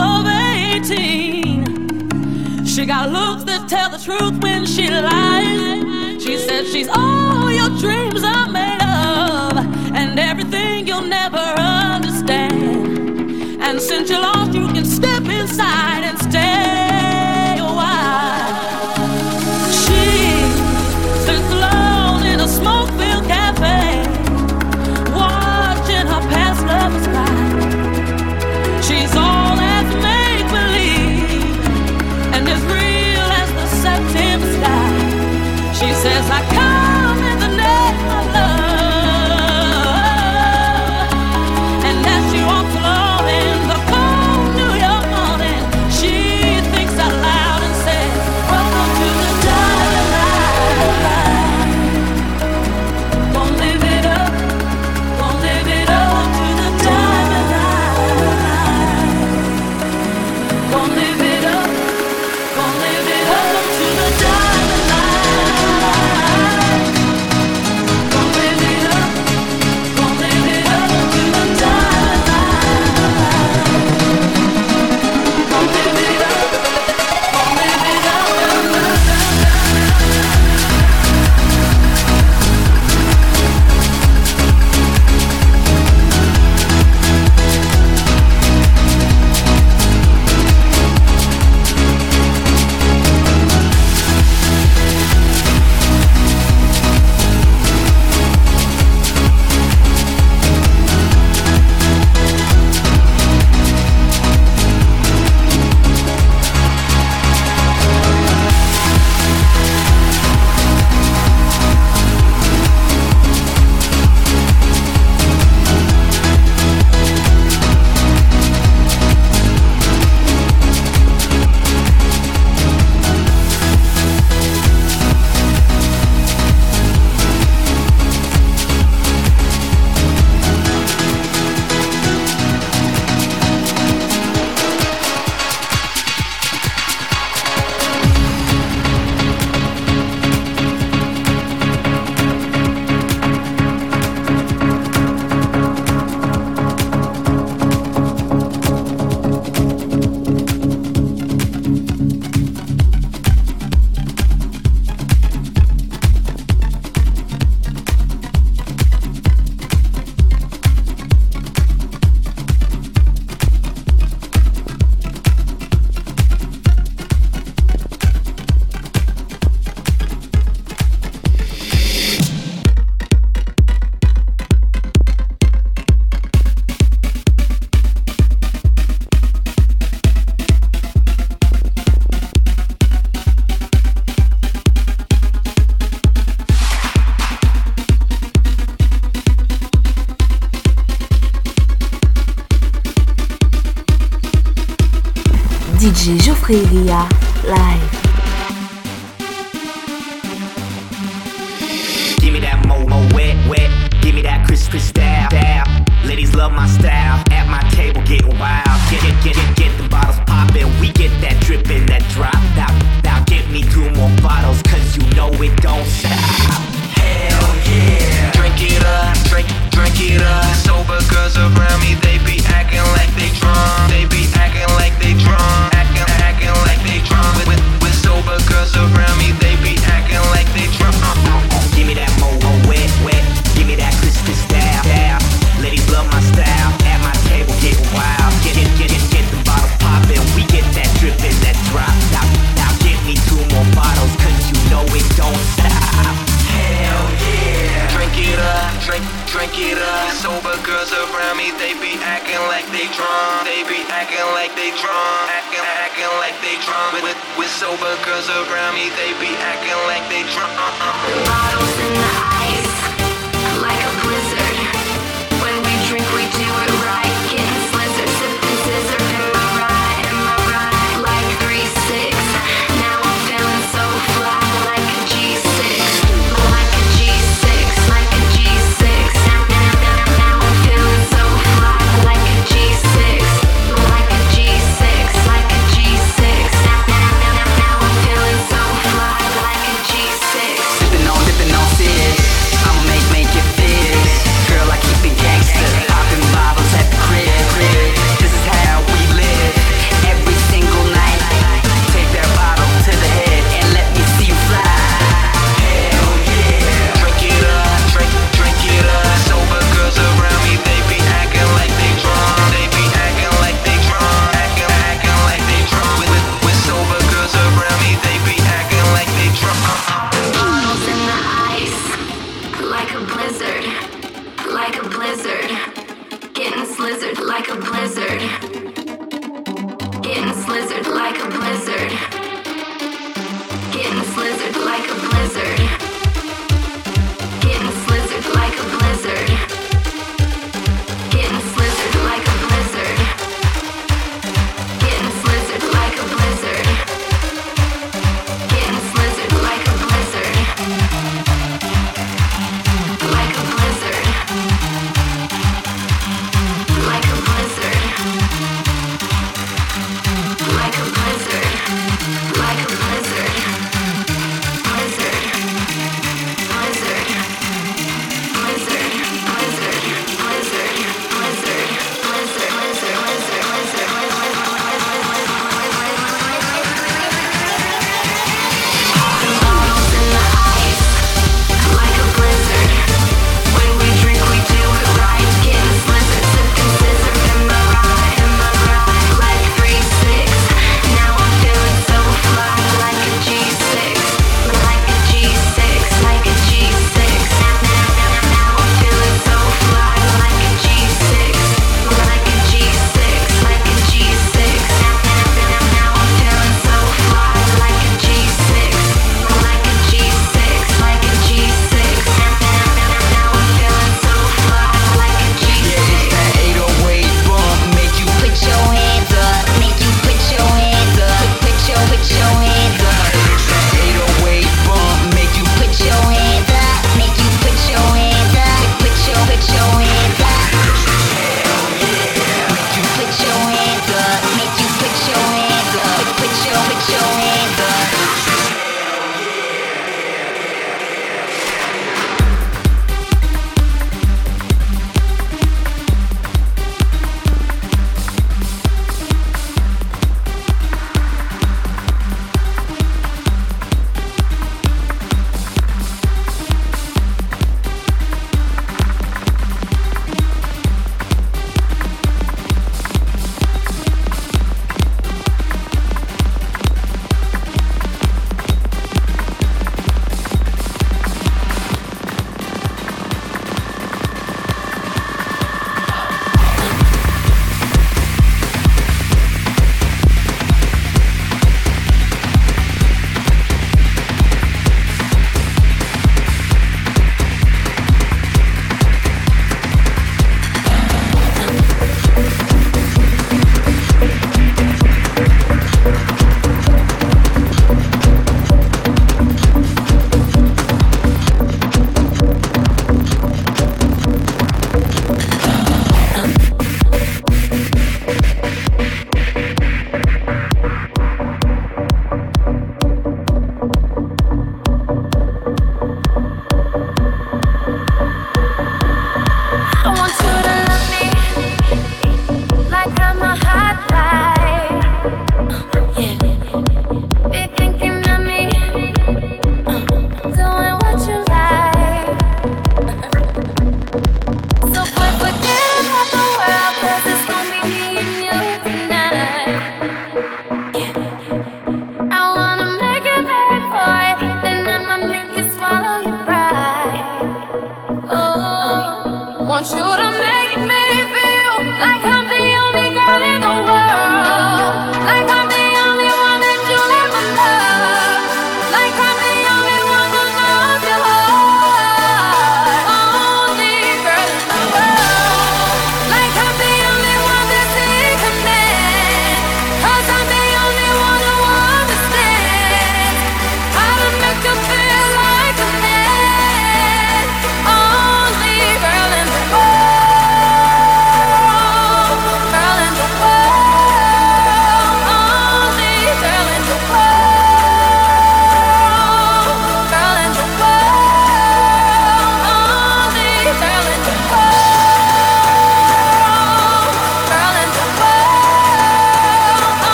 all of 18. She got looks that tell the truth when she lies. She said she's all your dreams are made of, and everything you'll never understand. And since you lost, you can step inside and stay.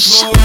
Shout